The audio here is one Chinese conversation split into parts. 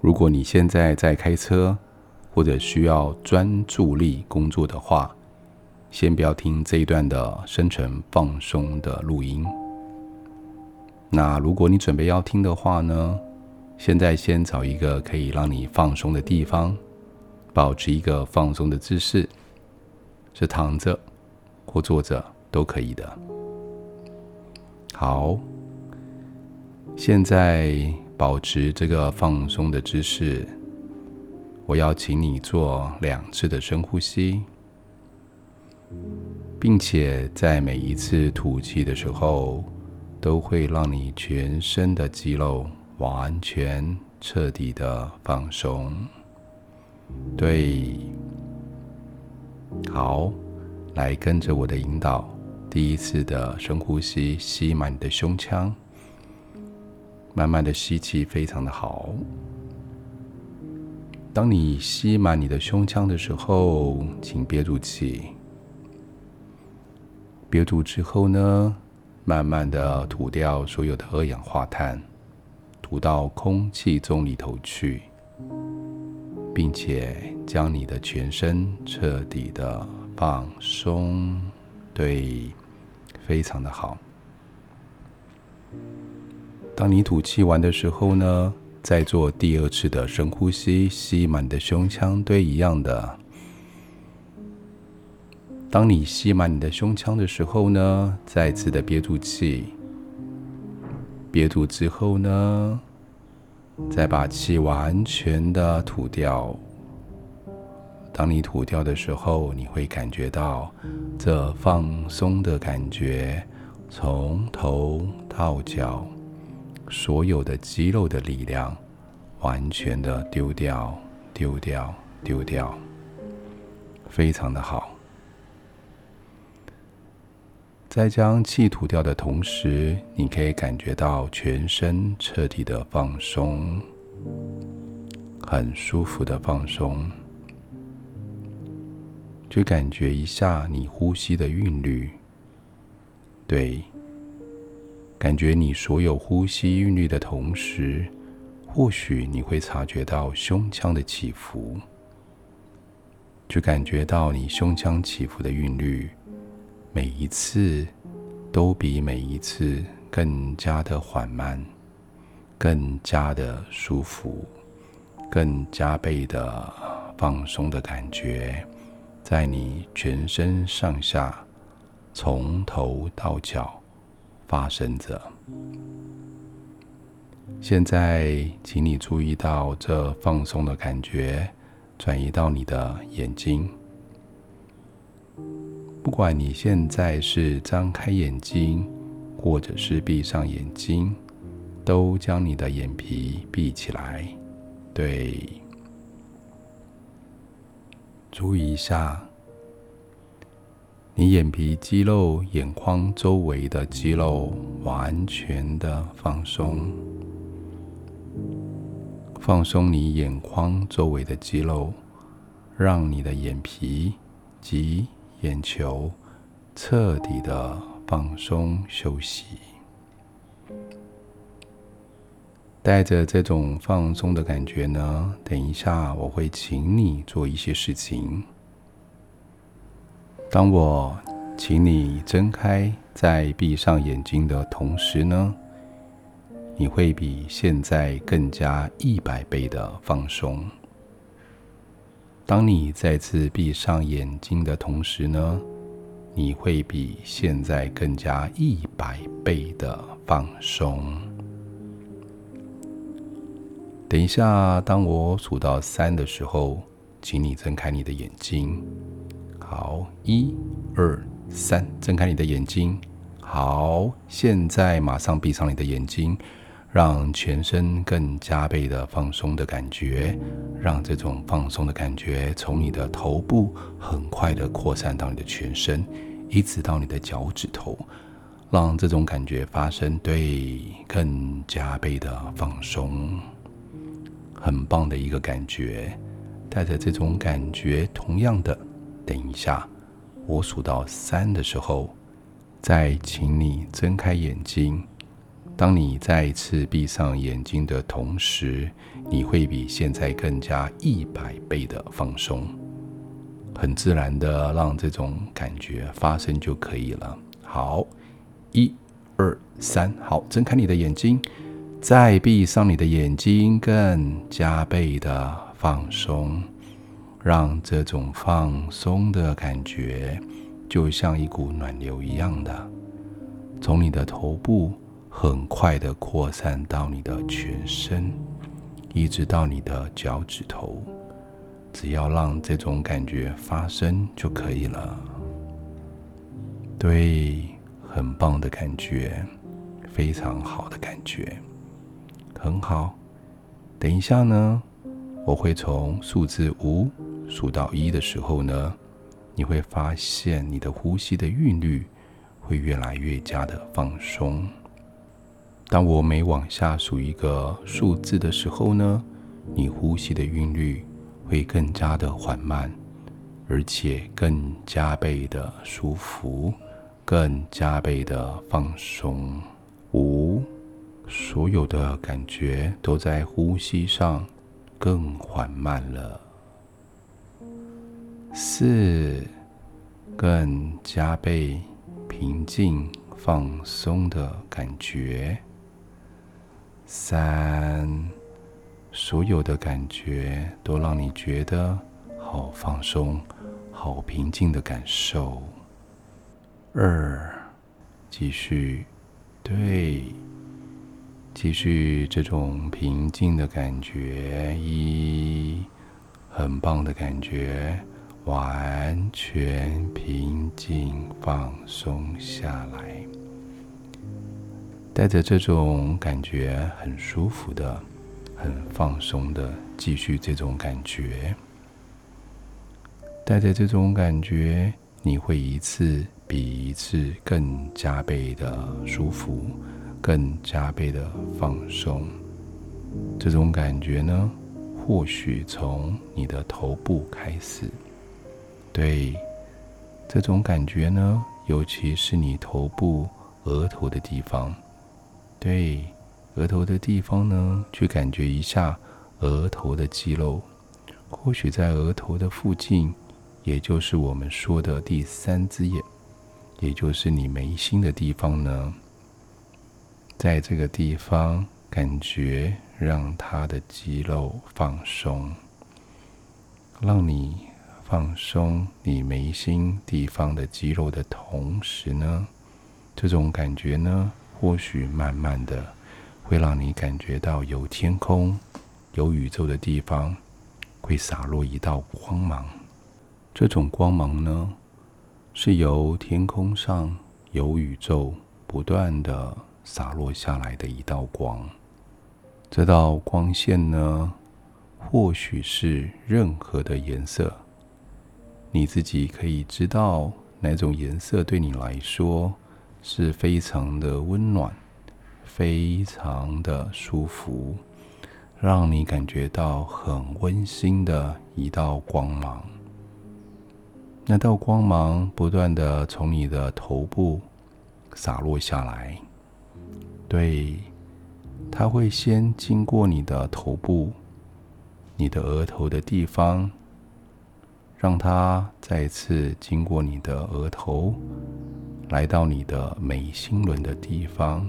如果你现在在开车，或者需要专注力工作的话，先不要听这一段的深层放松的录音。那如果你准备要听的话呢，现在先找一个可以让你放松的地方，保持一个放松的姿势，是躺着或坐着都可以的。好，现在保持这个放松的姿势。我要请你做两次的深呼吸，并且在每一次吐气的时候，都会让你全身的肌肉完全彻底的放松。对，好，来跟着我的引导，第一次的深呼吸，吸满你的胸腔，慢慢的吸气，非常的好。当你吸满你的胸腔的时候，请憋住气。憋住之后呢，慢慢的吐掉所有的二氧化碳，吐到空气中里头去，并且将你的全身彻底的放松。对，非常的好。当你吐气完的时候呢，再做第二次的深呼吸，吸满你的胸腔，对，一样的。当你吸满你的胸腔的时候呢，再次的憋住气。憋住之后呢，再把气完全的吐掉。当你吐掉的时候，你会感觉到这放松的感觉，从头到脚。所有的肌肉的力量，完全的丢掉、丢掉、丢掉，非常的好。在将气吐掉的同时，你可以感觉到全身彻底的放松，很舒服的放松。去感觉一下你呼吸的韵律，对。感觉你所有呼吸韵律的同时，或许你会察觉到胸腔的起伏，去感觉到你胸腔起伏的韵律，每一次都比每一次更加的缓慢，更加的舒服，更加倍的放松的感觉，在你全身上下，从头到脚。发生着。现在，请你注意到这放松的感觉，转移到你的眼睛。不管你现在是张开眼睛，或者是闭上眼睛，都将你的眼皮闭起来。对，注意一下。你眼皮肌肉、眼眶周围的肌肉完全的放松，放松你眼眶周围的肌肉，让你的眼皮及眼球彻底的放松休息。带着这种放松的感觉呢，等一下我会请你做一些事情。当我请你睁开，再闭上眼睛的同时呢，你会比现在更加一百倍的放松。当你再次闭上眼睛的同时呢，你会比现在更加一百倍的放松。等一下，当我数到三的时候，请你睁开你的眼睛。好，一、二、三，睁开你的眼睛。好，现在马上闭上你的眼睛，让全身更加倍的放松的感觉，让这种放松的感觉从你的头部很快的扩散到你的全身，一直到你的脚趾头，让这种感觉发生，对，更加倍的放松，很棒的一个感觉。带着这种感觉，同样的。等一下，我数到三的时候，再请你睁开眼睛，当你再一次闭上眼睛的同时，你会比现在更加一百倍的放松，很自然的让这种感觉发生就可以了。好，一、二、三，好，睁开你的眼睛，再闭上你的眼睛，更加倍的放松，让这种放松的感觉就像一股暖流一样的，从你的头部。很快的扩散到你的全身，一直到你的脚趾头，只要让这种感觉发生就可以了。对，很棒的感觉，非常好的感觉，很好。等一下呢，我会从数字五数到一的时候呢，你会发现你的呼吸的韵律会越来越加的放松。当我每往下数一个数字的时候呢，你呼吸的韵律会更加的缓慢，而且更加倍的舒服，更加倍的放松。五，所有的感觉都在呼吸上更缓慢了。四，更加倍平静放松的感觉。三，所有的感觉都让你觉得好放松、好平静的感受。二，继续，对，继续这种平静的感觉。一，很棒的感觉，完全平静放松下来。带着这种感觉，很舒服的、很放松的，继续这种感觉。带着这种感觉，你会一次比一次更加倍的舒服，更加倍的放松。这种感觉呢，或许从你的头部开始。对，这种感觉呢，尤其是你头部额头的地方。对，额头的地方呢，去感觉一下额头的肌肉，或许在额头的附近，也就是我们说的第三只眼，也就是你眉心的地方呢，在这个地方感觉让它的肌肉放松，让你放松你眉心地方的肌肉的同时呢，这种感觉呢。或许慢慢的会让你感觉到有天空、有宇宙的地方会洒落一道光芒。这种光芒呢，是由天空上有宇宙不断的洒落下来的一道光。这道光线呢，或许是任何的颜色，你自己可以知道哪种颜色对你来说。是非常的温暖，非常的舒服，让你感觉到很温馨的一道光芒。那道光芒不断的从你的头部洒落下来，对，它会先经过你的头部，你的额头的地方，让它再次经过你的额头。来到你的眉心轮的地方，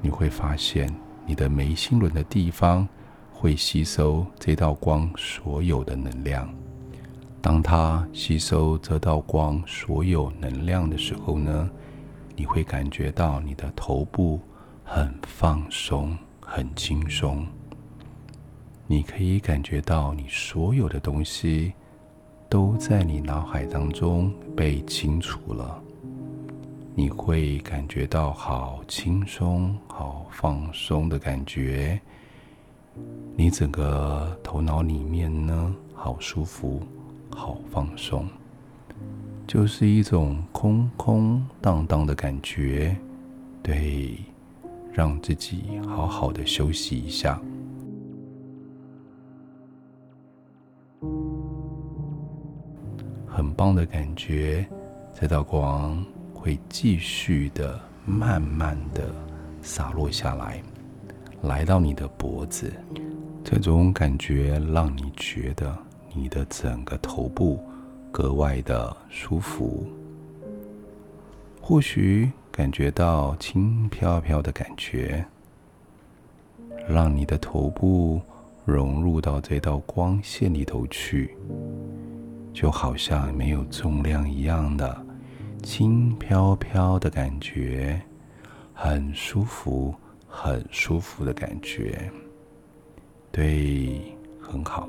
你会发现你的眉心轮的地方会吸收这道光所有的能量。当它吸收这道光所有能量的时候呢，你会感觉到你的头部很放松、很轻松。你可以感觉到你所有的东西。都在你脑海当中被清除了，你会感觉到好轻松、好放松的感觉。你整个头脑里面呢，好舒服、好放松，就是一种空空荡荡的感觉。对，让自己好好的休息一下。很棒的感觉，这道光会继续的慢慢的洒落下来，来到你的脖子。这种感觉让你觉得你的整个头部格外的舒服。或许感觉到轻飘飘的感觉，让你的头部融入到这道光线里头去，就好像没有重量一样的轻飘飘的感觉，很舒服，很舒服的感觉。对，很好。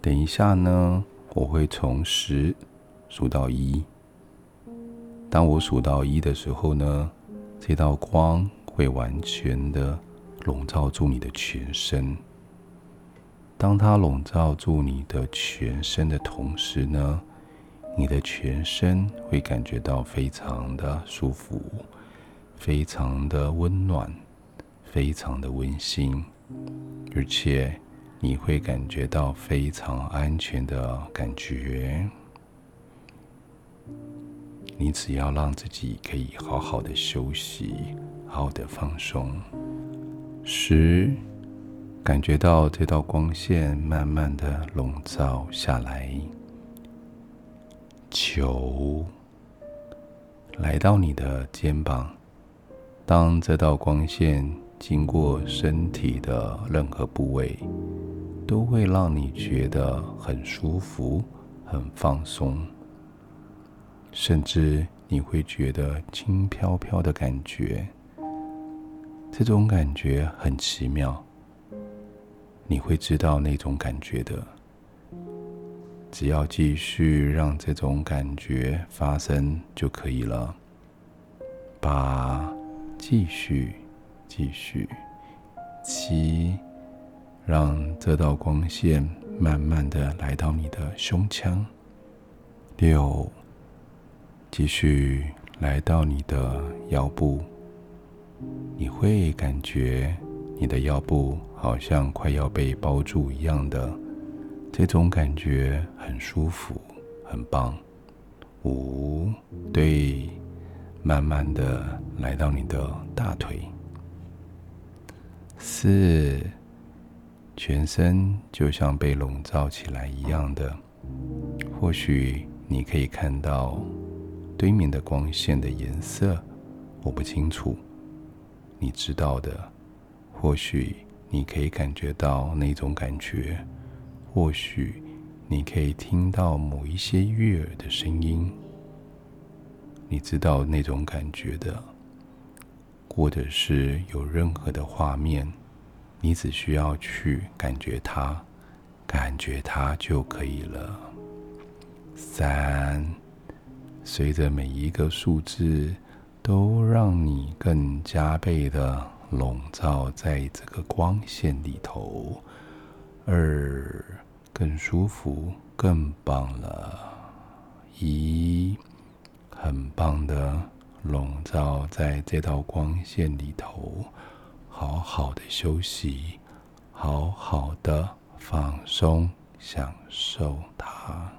等一下呢，我会从十数到一。当我数到一的时候呢，这道光会完全的笼罩住你的全身。当它笼罩住你的全身的同时呢，你的全身会感觉到非常的舒服，非常的温暖，非常的温馨，而且你会感觉到非常安全的感觉。你只要让自己可以好好的休息，好好的放松。十，感觉到这道光线慢慢的笼罩下来。球，来到你的肩膀。当这道光线经过身体的任何部位，都会让你觉得很舒服、很放松。甚至你会觉得轻飘飘的感觉，这种感觉很奇妙。你会知道那种感觉的，只要继续让这种感觉发生就可以了。八，继续，继续。七，让这道光线慢慢的来到你的胸腔。六。继续来到你的腰部，你会感觉你的腰部好像快要被包住一样的，这种感觉很舒服，很棒。五，对，慢慢的来到你的大腿。四，全身就像被笼罩起来一样的，或许你可以看到。对面的光线的颜色，我不清楚。你知道的，或许你可以感觉到那种感觉，或许你可以听到某一些悦耳的声音。你知道那种感觉的，或者是有任何的画面，你只需要去感觉它，感觉它就可以了。三。随着每一个数字，都让你更加倍的笼罩在这个光线里头。二，更舒服，更棒了。一，很棒的笼罩在这道光线里头，好好的休息，好好的放松，享受它。